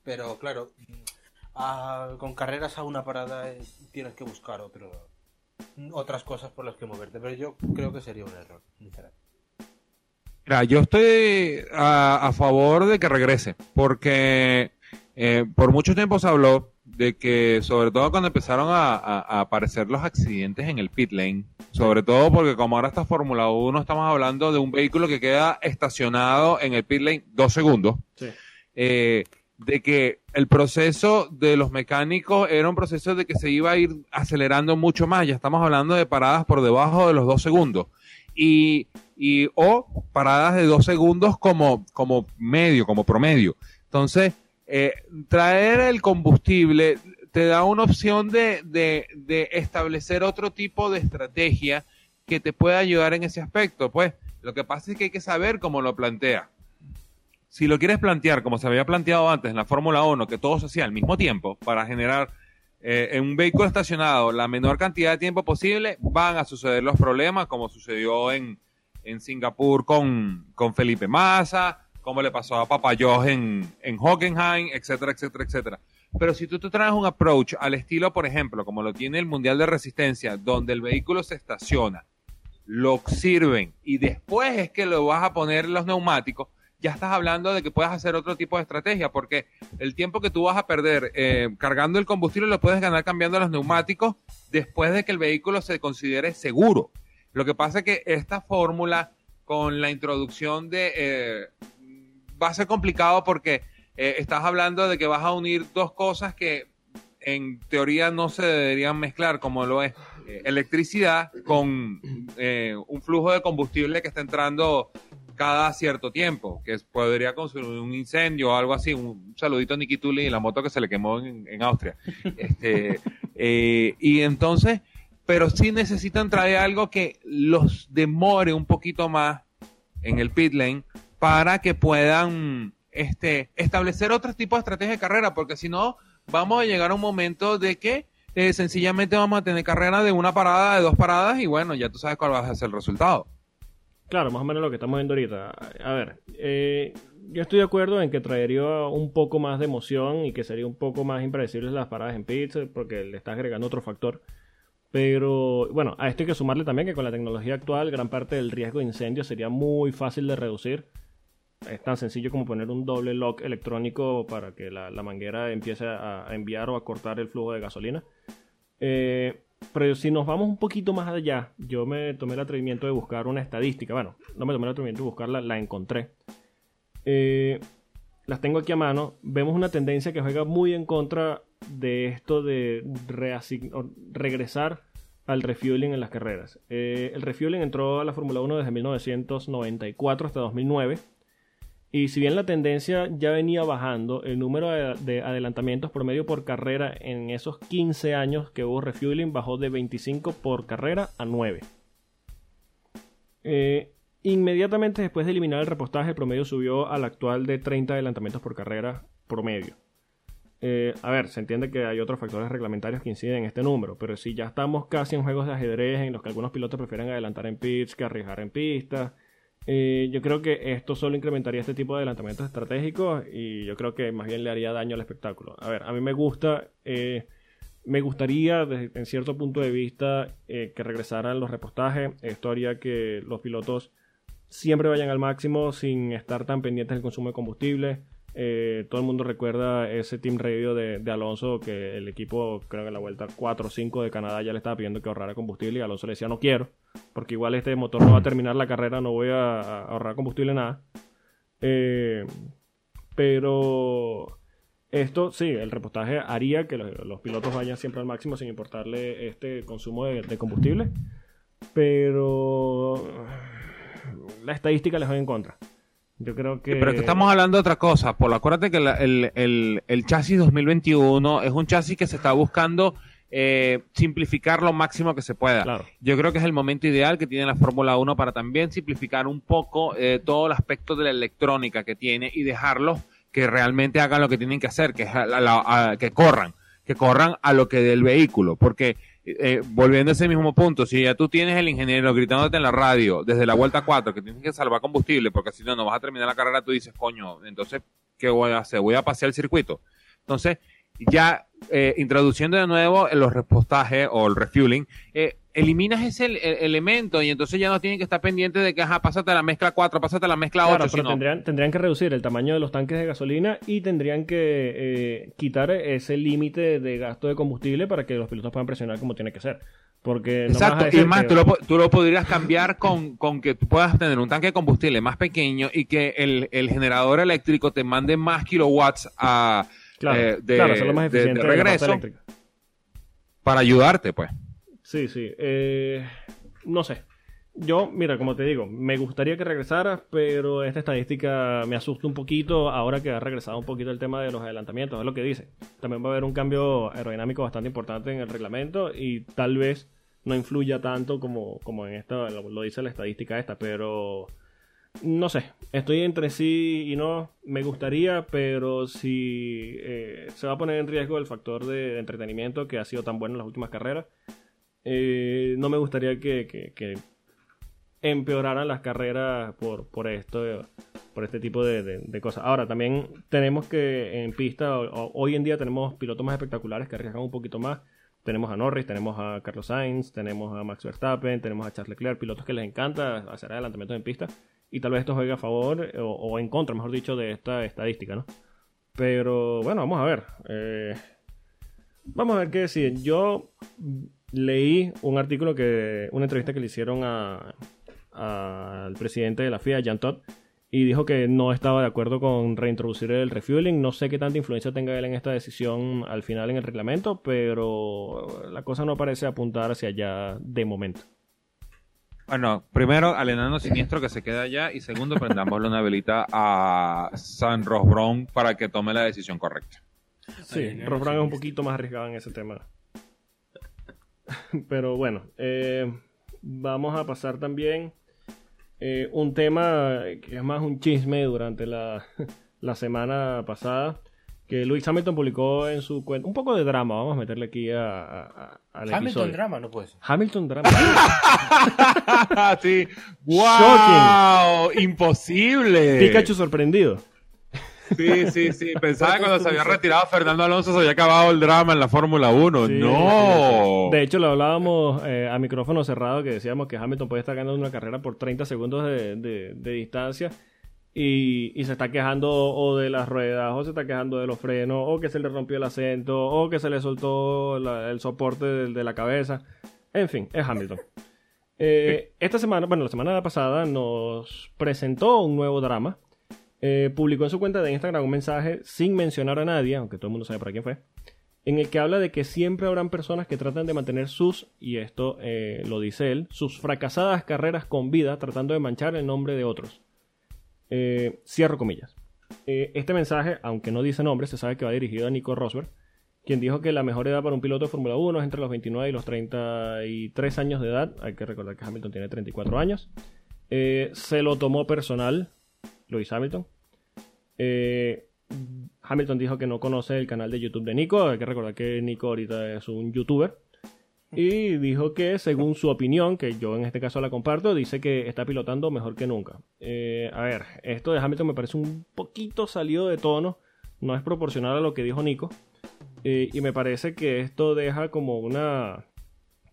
Pero claro, a- con carreras a una parada eh, tienes que buscar otro, otras cosas por las que moverte. Pero yo creo que sería un error, sinceramente. Mira, yo estoy a, a favor de que regrese, porque eh, por mucho tiempo se habló de que, sobre todo cuando empezaron a, a- a aparecer los accidentes en el pit lane, sobre todo porque como ahora está Fórmula 1, estamos hablando de un vehículo que queda estacionado en el pit lane dos segundos, Sí. eh, de que el proceso de los mecánicos era un proceso de que se iba a ir acelerando mucho más, ya estamos hablando de paradas por debajo de los dos segundos. Y, y o paradas de dos segundos como, como medio, como promedio. Entonces, eh, traer el combustible te da una opción de, establecer otro tipo de estrategia que te pueda ayudar en ese aspecto. Pues lo que pasa es que hay que saber cómo lo plantea. Si lo quieres plantear como se había planteado antes en la Fórmula 1, que todo se hacía al mismo tiempo para generar eh, en un vehículo estacionado la menor cantidad de tiempo posible, van a suceder los problemas, como sucedió en, en Singapur con Felipe Massa, como le pasó a Papayos en, en Hockenheim, etcétera, etcétera, etcétera. Pero si tú te traes un approach al estilo, por ejemplo, como lo tiene el Mundial de Resistencia, donde el vehículo se estaciona, lo sirven y después es que lo vas a poner los neumáticos, ya estás hablando de que puedas hacer otro tipo de estrategia, porque el tiempo que tú vas a perder eh, cargando el combustible lo puedes ganar cambiando los neumáticos después de que el vehículo se considere seguro. Lo que pasa es que esta fórmula con la introducción de... eh, va a ser complicado porque eh, estás hablando de que vas a unir dos cosas que en teoría no se deberían mezclar, como lo es eh, electricidad con eh, un flujo de combustible que está entrando cada cierto tiempo, que podría consumir un incendio o algo así. Un saludito a Niki Tulli y la moto que se le quemó en, Austria. Este, y entonces, pero sí necesitan traer algo que los demore un poquito más en el pit lane para que puedan este, establecer otro tipo de estrategia de carrera, porque si no, vamos a llegar a un momento de que eh, sencillamente vamos a tener carrera de una parada, de dos paradas, y bueno, ya tú sabes cuál va a ser el resultado. Claro, más o menos lo que estamos viendo ahorita. A ver, eh, yo estoy de acuerdo en que traería un poco más de emoción y que sería un poco más impredecibles las paradas en pits porque le estás agregando otro factor. Pero bueno, a esto hay que sumarle también que con la tecnología actual gran parte del riesgo de incendio sería muy fácil de reducir. Es tan sencillo como poner un doble lock electrónico para que la, manguera empiece a, enviar o a cortar el flujo de gasolina. Eh, pero si nos vamos un poquito más allá, yo me tomé el atrevimiento de buscar una estadística. Bueno, no me tomé el atrevimiento de buscarla, la encontré. Eh, las tengo aquí a mano. Vemos una tendencia que juega muy en contra de esto de regresar al refueling en las carreras. Eh, el refueling entró a la Fórmula 1 desde 1994 hasta 2009. Y si bien la tendencia ya venía bajando, el número de, adelantamientos promedio por carrera en esos 15 años que hubo refueling bajó de 25 por carrera a 9. Eh, inmediatamente después de eliminar el repostaje, el promedio subió al actual de 30 adelantamientos por carrera promedio. Eh, a ver, se entiende que hay otros factores reglamentarios que inciden en este número, pero si ya estamos casi en juegos de ajedrez en los que algunos pilotos prefieren adelantar en pits que arriesgar en pista, eh, yo creo que esto solo incrementaría este tipo de adelantamientos estratégicos y yo creo que más bien le haría daño al espectáculo. A ver, a mí me gusta, eh, me gustaría desde, en cierto punto de vista eh, que regresaran los repostajes. Esto haría que los pilotos siempre vayan al máximo sin estar tan pendientes del consumo de combustible. Eh, todo el mundo recuerda ese team radio de, Alonso que el equipo, creo que en la vuelta 4 o 5 de Canadá ya le estaba pidiendo que ahorrara combustible y Alonso le decía no quiero, porque igual este motor no va a terminar la carrera, no voy a, ahorrar combustible nada. Eh, pero esto sí, el repostaje haría que los, pilotos vayan siempre al máximo sin importarle este consumo de, combustible. Pero la estadística les va en contra. Yo creo que... Pero que estamos hablando de otra cosa, Por Acuérdate que el, chasis 2021 es un chasis que se está buscando eh, simplificar lo máximo que se pueda. Yo creo que es el momento ideal que tiene la Fórmula 1 para también simplificar un poco eh, todo el aspecto de la electrónica que tiene y dejarlos que realmente hagan lo que tienen que hacer, que, que corran, que corran a lo que del vehículo. Porque eh, volviendo a ese mismo punto, si ya tú tienes el ingeniero gritándote en la radio desde la vuelta 4 que tienes que salvar combustible porque si no, no vas a terminar la carrera, tú dices, coño, entonces, ¿qué voy a hacer? Voy a pasear el circuito. Entonces, ya eh, introduciendo de nuevo los repostajes o el refueling, eh, eliminas ese elemento y entonces ya no tienen que estar pendientes de que, ajá, pásate la mezcla 4, pásate la mezcla 8. pero tendrían, tendrían que reducir el tamaño de los tanques de gasolina y tendrían que eh, quitar ese límite de gasto de combustible para que los pilotos puedan presionar como tiene que ser. Porque Exacto, y más, tú, lo, tú, lo, podrías cambiar con, con que tú puedas tener un tanque de combustible más pequeño y que el, el generador eléctrico te mande más kilowatts a, eh, de, más eficiente de regreso para ayudarte, pues. Sí, sí. Eh, no sé. Yo, mira, como te digo, me gustaría que regresara, pero esta estadística me asusta un poquito ahora que ha regresado un poquito el tema de los adelantamientos, es lo que dice. También va a haber un cambio aerodinámico bastante importante en el reglamento y tal vez no influya tanto como, como en esta, lo, dice la estadística esta, pero no sé, estoy entre sí y no, me gustaría, pero si eh, se va a poner en riesgo el factor de entretenimiento que ha sido tan bueno en las últimas carreras, eh, no me gustaría que, empeoraran las carreras por, por esto, por este tipo de, cosas. Ahora, también tenemos que en pista, hoy en día tenemos pilotos más espectaculares que arriesgan un poquito más. Tenemos a Norris, tenemos a Carlos Sainz, tenemos a Max Verstappen, tenemos a Charles Leclerc, pilotos que les encanta hacer adelantamientos en pista. Y tal vez esto juegue a favor o, en contra, mejor dicho, de esta estadística, ¿no? Pero bueno, vamos a ver. Eh, vamos a ver qué decir. Yo leí un artículo que, una entrevista que le hicieron al presidente de la FIA, Jan Todd, y dijo que no estaba de acuerdo con reintroducir el refueling. No sé qué tanta influencia tenga él en esta decisión al final en el reglamento, pero la cosa no parece apuntar hacia allá de momento. Bueno, primero al enano siniestro que se queda allá y segundo prendámosle una velita a San Rosbron para que tome la decisión correcta. Sí, Rosbron es un poquito más arriesgado en ese tema. Pero bueno, eh, vamos a pasar también eh, un tema que es más un chisme durante la, semana pasada. Que Luis Hamilton publicó en su cuenta un poco de drama. Vamos a meterle aquí a, Hamilton drama, no puede ser. Hamilton drama. sí. ¡Wow! Imposible. Pikachu sorprendido. Sí, sí, sí. Pensaba que cuando se había retirado Fernando Alonso se había acabado el drama en la Fórmula 1. no. De hecho, lo hablábamos eh, a micrófono cerrado que decíamos que Hamilton puede estar ganando una carrera por 30 segundos de, distancia. y, y se está quejando o de las ruedas, o se está quejando de los frenos, o que se le rompió el acento, o que se le soltó la- el soporte de, de la cabeza. En fin, es Hamilton. Eh, esta semana, bueno, la semana pasada nos presentó un nuevo drama. Eh, publicó en su cuenta de Instagram un mensaje sin mencionar a nadie, aunque todo el mundo sabe para quién fue, en el que habla de que siempre habrán personas que tratan de mantener sus, y esto eh, lo dice él, sus fracasadas carreras con vida tratando de manchar el nombre de otros. Eh, cierro comillas. Este mensaje, aunque no dice nombre, se sabe que va dirigido a Nico Rosberg, quien dijo que la mejor edad para un piloto de Fórmula 1 es entre los 29 y los 33 años de edad. Hay que recordar que Hamilton tiene 34 años. Se lo tomó personal Lewis Hamilton. Eh, Hamilton dijo que no conoce el canal de YouTube de Nico. Hay que recordar que Nico ahorita es un youtuber. Y dijo que, según su opinión, que yo en este caso la comparto, dice que está pilotando mejor que nunca. Eh, a ver, esto de Hamilton me parece un poquito salido de tono. No es proporcional a lo que dijo Nico. Eh, y me parece que esto deja como una,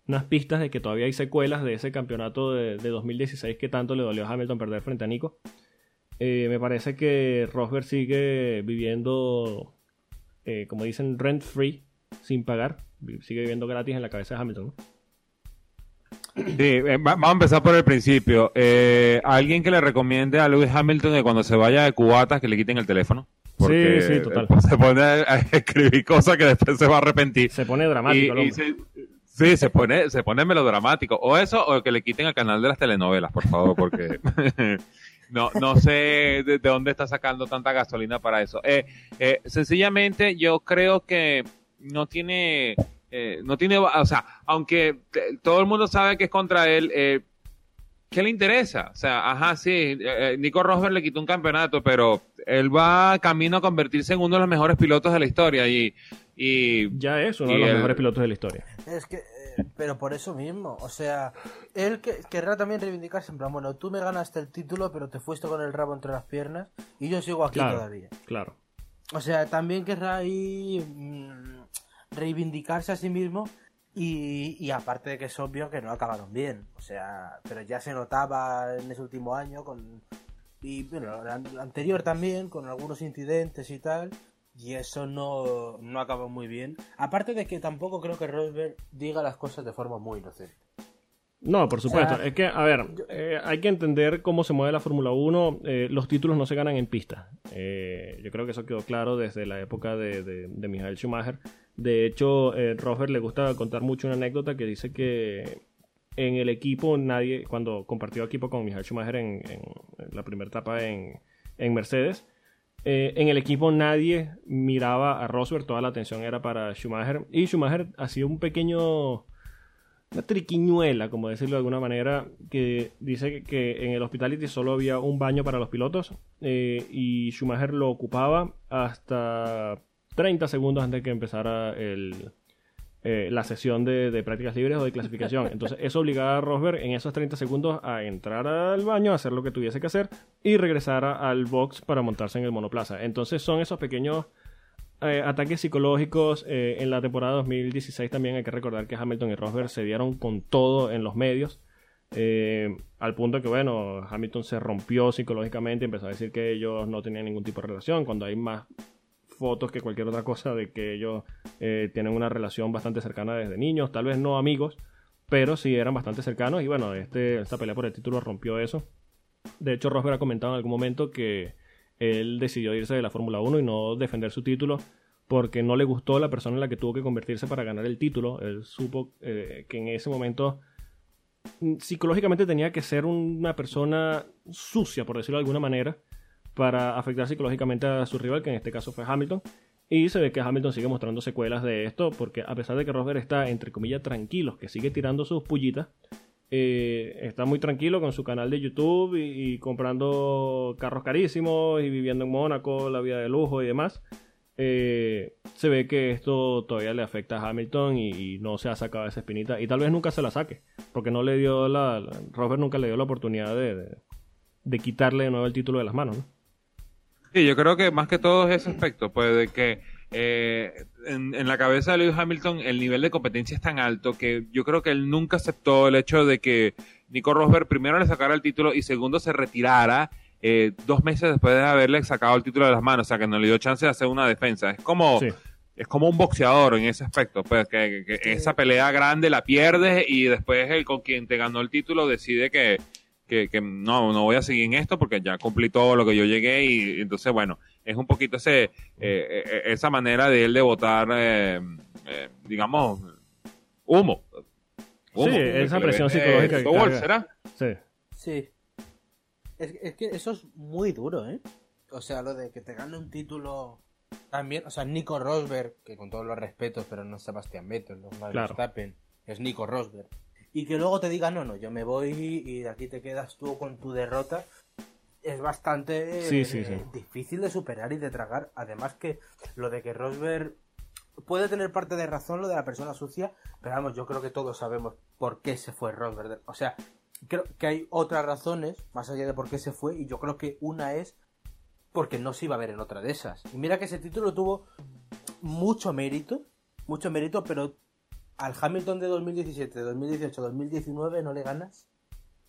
unas pistas de que todavía hay secuelas de ese campeonato de, de 2016 que tanto le dolió a Hamilton perder frente a Nico. Eh, me parece que Rosberg sigue viviendo, eh, como dicen, rent free, sin pagar. Sigue viviendo gratis en la cabeza de Hamilton. ¿no? Sí, eh, va- vamos a empezar por el principio. Eh, alguien que le recomiende a Lewis Hamilton que cuando se vaya de cubatas que le quiten el teléfono. Porque Sí, sí, total. Se pone a escribir cosas que después se va a arrepentir. Se pone dramático. Y- y hombre. se- sí, se pone, se pone melodramático. O eso, o que le quiten el canal de las telenovelas, por favor, porque no, no sé de, de dónde está sacando tanta gasolina para eso. Eh, eh, sencillamente, yo creo que no tiene, eh, no tiene, o sea, aunque todo el mundo sabe que es contra él, eh, ¿qué le interesa? O sea, ajá, sí, eh, eh, Nico Rosberg le quitó un campeonato, pero él va camino a convertirse en uno de los mejores pilotos de la historia y, y Ya es uno y de los el- mejores pilotos de la historia. Es que, pero por eso mismo, o sea, él que, querrá también reivindicarse en plan, bueno, tú me ganaste el título, pero te fuiste con el rabo entre las piernas y yo sigo aquí Claro. todavía. Claro. O sea, también querrá ahí mm, reivindicarse a sí mismo y, y aparte de que es obvio que no acabaron bien. O sea, pero ya se notaba en ese último año con y bueno, el an- anterior también con algunos incidentes y tal. Y eso no, no acabó muy bien. Aparte de que tampoco creo que Rosberg diga las cosas de forma muy inocente. No, por supuesto. O sea, es que, a ver, eh, hay que entender cómo se mueve la Fórmula 1. Eh, los títulos no se ganan en pista. Eh, yo creo que eso quedó claro desde la época de, de, de Michael Schumacher. De hecho, eh, Rosberg le gusta contar mucho una anécdota que dice que en el equipo nadie, cuando compartió equipo con Michael Schumacher en, en la primera etapa en, en Mercedes, eh, en el equipo nadie miraba a Rosberg, toda la atención era para Schumacher. Y Schumacher hacía un pequeño una triquiñuela, como decirlo de alguna manera, que dice que, en el Hospitality solo había un baño para los pilotos eh, y Schumacher lo ocupaba hasta 30 segundos antes de que empezara el, eh, la sesión de, de prácticas libres o de clasificación. Entonces eso obligaba a Rosberg en esos 30 segundos a entrar al baño, a hacer lo que tuviese que hacer y regresar al box para montarse en el monoplaza. Entonces son esos pequeños eh, ataques psicológicos. eh, en la temporada 2016 también hay que recordar que Hamilton y Rosberg se dieron con todo en los medios. al punto que, bueno, Hamilton se rompió psicológicamente, empezó a decir que ellos no tenían ningún tipo de relación, cuando hay más fotos que cualquier otra cosa de que ellos eh, tienen una relación bastante cercana desde niños, tal vez no amigos, pero sí eran bastante cercanos y bueno, este, esta pelea por el título rompió eso. De hecho, Rosberg ha comentado en algún momento que él decidió irse de la Fórmula 1 y no defender su título porque no le gustó la persona en la que tuvo que convertirse para ganar el título. Él supo eh, que en ese momento mm, psicológicamente tenía que ser una persona sucia, por decirlo de alguna manera, para afectar psicológicamente a su rival, que en este caso fue Hamilton. Y se ve que Hamilton sigue mostrando secuelas de esto, porque a pesar de que Rosberg está, entre comillas, tranquilo, que sigue tirando sus pullitas, eh, está muy tranquilo con su canal de YouTube y, comprando carros carísimos y viviendo en Mónaco, la vida de lujo y demás. Eh, se ve que esto todavía le afecta a Hamilton y, no se ha sacado esa espinita y tal vez nunca se la saque porque no le dio la, Rosberg nunca le dio la oportunidad de, de, quitarle de nuevo el título de las manos ¿no? Sí, yo creo que más que todo es ese aspecto, pues de que eh, en, en la cabeza de Lewis Hamilton el nivel de competencia es tan alto que yo creo que él nunca aceptó el hecho de que Nico Rosberg primero le sacara el título y segundo se retirara eh, dos meses después de haberle sacado el título de las manos, o sea, que no le dio chance de hacer una defensa. Es como, Sí. es como un boxeador en ese aspecto, pues que, que- que esa pelea grande la pierdes y después el con quien te ganó el título decide que, que, que no, no voy a seguir en esto porque ya cumplí todo lo que yo llegué y, entonces, bueno, es un poquito ese, eh, eh, esa manera de él de votar, eh, eh, digamos, humo. Sí, esa presión psicológica que. ¿será? Sí. Sí. Es, es que eso es muy duro, ¿eh? O sea, lo de que te gane un título también, o sea, Nico Rosberg, que con todos los respetos, pero no es Sebastián Vettel, no es Claro. Verstappen, es Nico Rosberg. Y que luego te diga, no, no, yo me voy y de aquí te quedas tú con tu derrota, es bastante Sí, sí, eh, sí. difícil de superar y de tragar. Además que lo de que Rosberg puede tener parte de razón lo de la persona sucia, pero vamos, yo creo que todos sabemos por qué se fue Rosberg. O sea, creo que hay otras razones más allá de por qué se fue y yo creo que una es porque no se iba a ver en otra de esas. Y mira que ese título tuvo mucho mérito, mucho mérito, pero al Hamilton de 2017, 2018, 2019 no le ganas.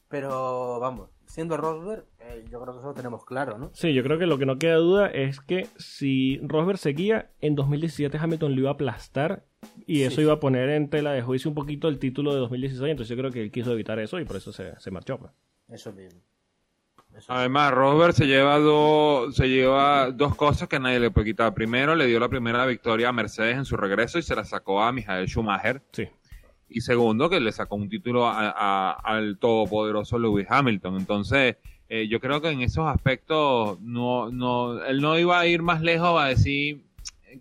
Pero vamos, siendo Rosberg, eh, yo creo que eso lo tenemos claro, ¿no? Sí, yo creo que lo que no queda duda es que si Rosberg seguía, en 2017 Hamilton lo iba a aplastar y Sí. eso iba a poner en tela de juicio un poquito el título de 2016. Entonces yo creo que él quiso evitar eso y por eso se, se marchó. pues. Eso mismo. Además, Rosberg se lleva, dos se lleva dos cosas que nadie le puede quitar. Primero, le dio la primera victoria a Mercedes en su regreso y se la sacó a Michael Schumacher. Sí. Y segundo, que le sacó un título a- a- al todopoderoso Lewis Hamilton. Entonces, eh, yo creo que en esos aspectos no, no, él no iba a ir más lejos a decir,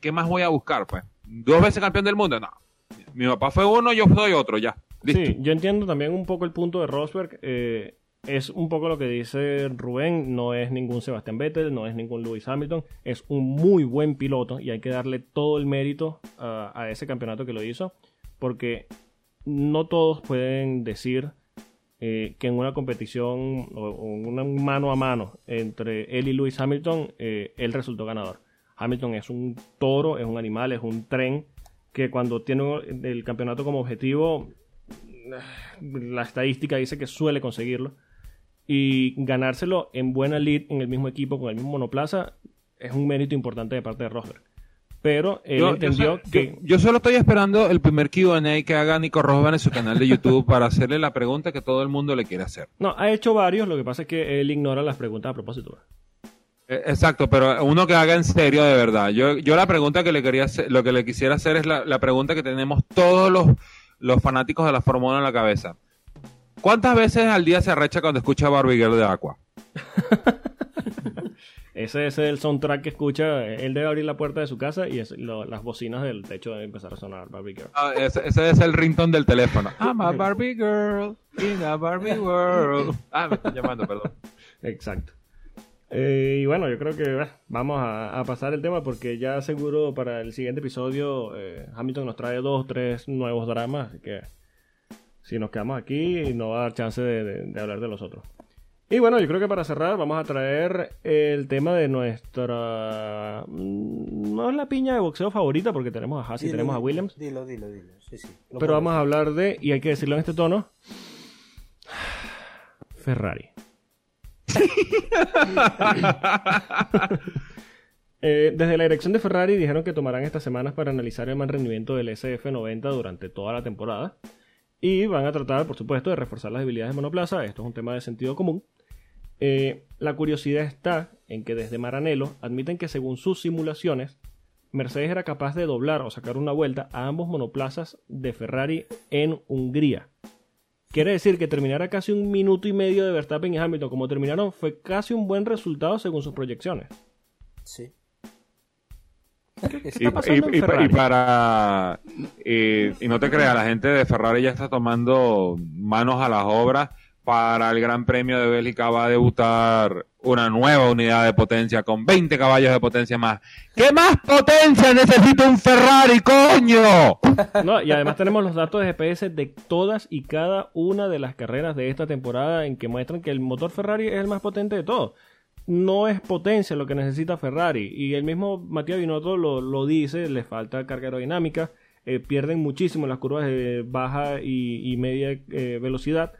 ¿qué más voy a buscar? Pues, dos veces campeón del mundo, no. Mi papá fue uno, yo soy otro, ya. Listo. Sí, yo entiendo también un poco el punto de Rosberg. eh, es un poco lo que dice Rubén, no es ningún Sebastián Vettel, no es ningún Lewis Hamilton, es un muy buen piloto y hay que darle todo el mérito a, a ese campeonato que lo hizo, porque no todos pueden decir eh, que en una competición o, o una mano a mano entre él y Lewis Hamilton, eh, él resultó ganador. Hamilton es un toro, es un animal, es un tren que cuando tiene el campeonato como objetivo, la estadística dice que suele conseguirlo. Y ganárselo en buena lead, en el mismo equipo, con el mismo monoplaza, es un mérito importante de parte de Rosberg. Pero él Yo, entendió que... yo- yo solo estoy esperando el primer Q&A que haga Nico Rosberg en su canal de YouTube para hacerle la pregunta que todo el mundo le quiere hacer. No, ha hecho varios, lo que pasa es que él ignora las preguntas a propósito. Eh, Exacto, pero uno que haga en serio de verdad. Yo, yo la pregunta que le quería hacer, lo que le quisiera hacer es la, la pregunta que tenemos todos los, los fanáticos de la Fórmula 1 en la cabeza. ¿Cuántas veces al día se arrecha cuando escucha Barbie Girl de Aqua? Ese, ese es el soundtrack que escucha. Él debe abrir la puerta de su casa y es- lo- las bocinas del techo deben empezar a sonar Barbie Girl. Ah, ese, ese es el ringtone del teléfono. I'm a Barbie girl in a Barbie world. Ah, me están llamando, perdón. Exacto. Eh, y bueno, yo creo que eh, vamos a, a pasar el tema porque ya seguro para el siguiente episodio eh, Hamilton nos trae dos o tres nuevos dramas, así que si nos quedamos aquí no va a dar chance de, de- de hablar de los otros. Y bueno, yo creo que para cerrar vamos a traer el tema de nuestra... mm, No es la piña de boxeo favorita porque tenemos a Haas y Dilo, tenemos a Williams. Dilo, dilo, dilo. Sí, sí. Lo Pero vamos a hablar de, y hay que decirlo en este tono, Ferrari. Eh, desde la dirección de Ferrari dijeron que tomarán estas semanas para analizar el mal rendimiento del SF90 durante toda la temporada y van a tratar, por supuesto, de reforzar las debilidades de monoplaza. Esto es un tema de sentido común. Eh, la curiosidad está en que desde Maranello admiten que según sus simulaciones, Mercedes era capaz de doblar o sacar una vuelta a ambos monoplazas de Ferrari en Hungría. Quiere decir que terminar a casi un minuto y medio de Verstappen y Hamilton como terminaron fue casi un buen resultado según sus proyecciones. Sí. ¿Qué Y, está y- y- Ferrari? y para y, y no te creas, la gente de Ferrari ya está tomando manos a las obras. Para el Gran Premio de Bélgica va a debutar una nueva unidad de potencia con 20 caballos de potencia más. ¿Qué más potencia necesita un Ferrari, coño? No, y además tenemos los datos de GPS de todas y cada una de las carreras de esta temporada en que muestran que el motor Ferrari es el más potente de todos. No es potencia lo que necesita Ferrari. Y el mismo Matías Binotto lo, lo dice, le falta carga aerodinámica, eh, pierden muchísimo en las curvas de baja y, y media eh, velocidad.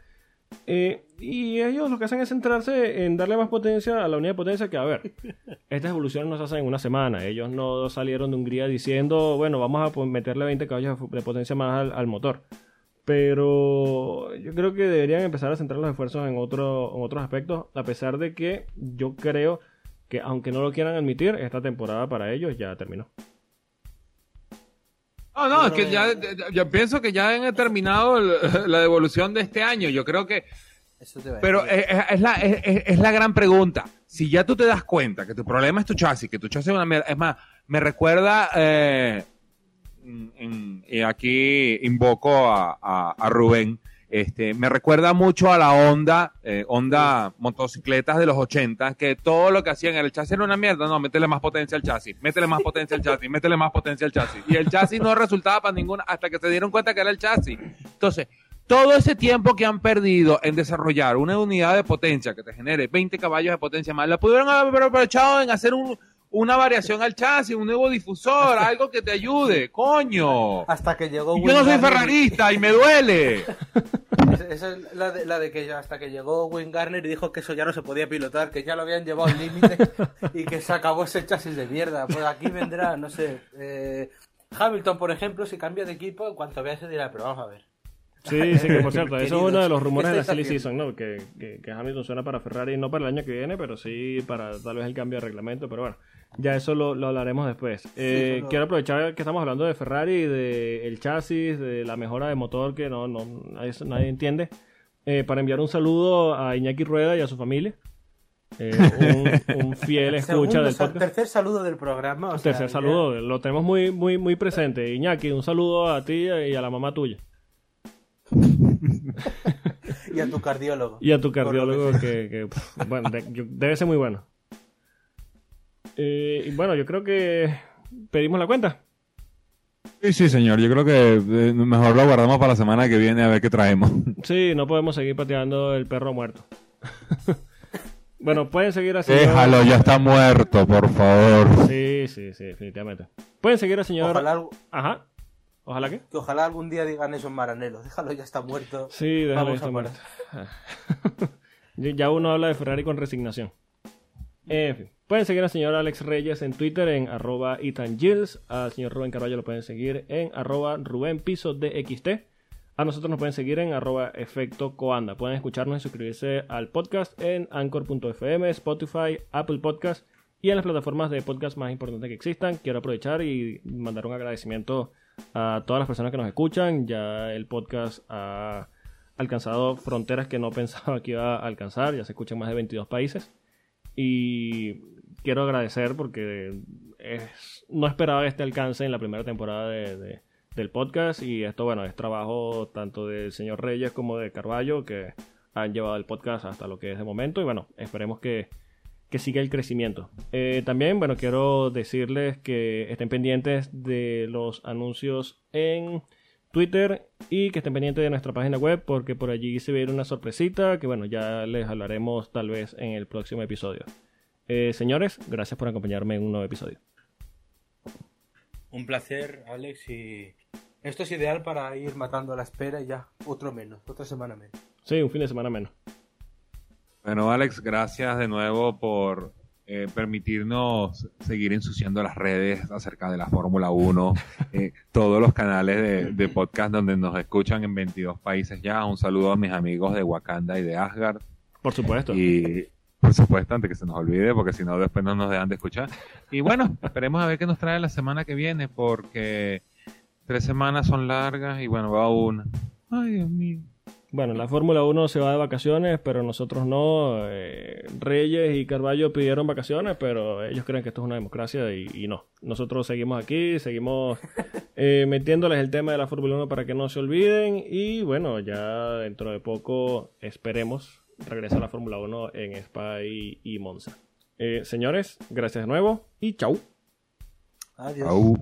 Eh, y ellos lo que hacen es centrarse en darle más potencia a la unidad de potencia que, a ver, estas evoluciones no se hacen en una semana. Ellos no salieron de Hungría diciendo, bueno, vamos a meterle 20 caballos de potencia más al, motor. Pero yo creo que deberían empezar a centrar los esfuerzos en, otro, en otros aspectos, a pesar de que yo creo que, aunque no lo quieran admitir, esta temporada para ellos ya terminó. No, no, es que ya, yo pienso que ya han terminado la devolución de este año. Yo creo que. pero es, la, es, la gran pregunta. Si ya tú te das cuenta que tu problema es tu chasis, que tu chasis es una mierda. Es más, me recuerda. Eh, y aquí invoco a, Rubén este, me recuerda mucho a la Honda, eh, motocicletas de los 80, que todo lo que hacían en el chasis era una mierda. No, métele más potencia al chasis, métele más potencia al chasis, métele más potencia al chasis. Y el chasis no resultaba para ninguna, hasta que se dieron cuenta que era el chasis. Entonces, todo ese tiempo que han perdido en desarrollar una unidad de potencia que te genere 20 caballos de potencia más, la pudieron haber aprovechado en hacer un, una variación al chasis, un nuevo difusor, algo que te ayude, coño. Hasta que llegó. yo no soy ferrarista y me duele. Esa es la de, la de que hasta que llegó Wayne Garner y dijo que eso ya no se podía pilotar, que ya lo habían llevado al límite y que se acabó ese chasis de mierda. Pues aquí vendrá, no sé, eh, Hamilton, por ejemplo, si cambia de equipo, en cuanto vea se dirá, pero vamos a ver. Sí, sí, que por cierto, eso es uno de los rumores de la Silly Season, ¿no? Que, que, Hamilton suena para Ferrari, no para el año que viene, pero sí para tal vez el cambio de reglamento, pero bueno, ya eso lo, hablaremos después. Eh, quiero aprovechar que estamos hablando de Ferrari, de el chasis, de la mejora de motor que no, no nadie, entiende, eh, para enviar un saludo a Iñaki Rueda y a su familia. Eh, un, fiel escucha del podcast. Tercer saludo del programa. tercer saludo, lo tenemos muy, muy, muy presente. Iñaki, un saludo a ti y a la mamá tuya. Y a tu cardiólogo. Y a tu cardiólogo, que, bueno, debe ser muy bueno. Eh, y bueno, yo creo que pedimos la cuenta. Sí, sí, señor. Yo creo que eh, mejor lo guardamos para la semana que viene a ver qué traemos. Sí, no podemos seguir pateando el perro muerto. bueno, pueden seguir así. Déjalo, ya está muerto, por favor. Sí, sí, sí, definitivamente. Pueden seguir al señor. Ojalá... Ajá. Ojalá que. Que ojalá algún día digan eso en Maranelo. Déjalo, ya está muerto. Sí, déjalo, ya está muerto. ya uno habla de Ferrari con resignación. En fin. Pueden seguir al señor Alex Reyes en Twitter en arroba Ethan Al señor Rubén Carballo lo pueden seguir en arroba Rubén Piso DXT. A nosotros nos pueden seguir en arroba efecto coanda. Pueden escucharnos y suscribirse al podcast en anchor.fm, Spotify, Apple Podcast y en las plataformas de podcast más importantes que existan. Quiero aprovechar y mandar un agradecimiento a todas las personas que nos escuchan. Ya el podcast ha alcanzado fronteras que no pensaba que iba a alcanzar. Ya se escucha en más de 22 países. Y quiero agradecer porque es, no esperaba este alcance en la primera temporada de, del podcast y esto, bueno, es trabajo tanto del señor Reyes como de Carballo que han llevado el podcast hasta lo que es de momento y bueno, esperemos que, que siga el crecimiento. Eh, también, bueno, quiero decirles que estén pendientes de los anuncios en Twitter y que estén pendientes de nuestra página web porque por allí se viene una sorpresita que bueno, ya les hablaremos tal vez en el próximo episodio. Eh, señores, gracias por acompañarme en un nuevo episodio. Un placer, Alex, y esto es ideal para ir matando a la espera y ya otro menos, otra semana menos. Sí, un fin de semana menos. Bueno, Alex, gracias de nuevo por eh, permitirnos seguir ensuciando las redes acerca de la Fórmula 1, eh, todos los canales de, de, podcast donde nos escuchan en 22 países ya. Un saludo a mis amigos de Wakanda y de Asgard. Por supuesto. Y por supuesto, antes que se nos olvide, porque si no, después no nos dejan de escuchar. Y bueno, esperemos a ver qué nos trae la semana que viene, porque tres semanas son largas y bueno, va una. Ay, Dios mío. Bueno, la Fórmula 1 se va de vacaciones, pero nosotros no. Eh, Reyes y Carballo pidieron vacaciones, pero ellos creen que esto es una democracia y, no. Nosotros seguimos aquí, seguimos eh, metiéndoles el tema de la Fórmula 1 para que no se olviden. Y bueno, ya dentro de poco esperemos regresa a la Fórmula 1 en Spa y, Monza. Eh, señores, gracias de nuevo y chau. Adiós.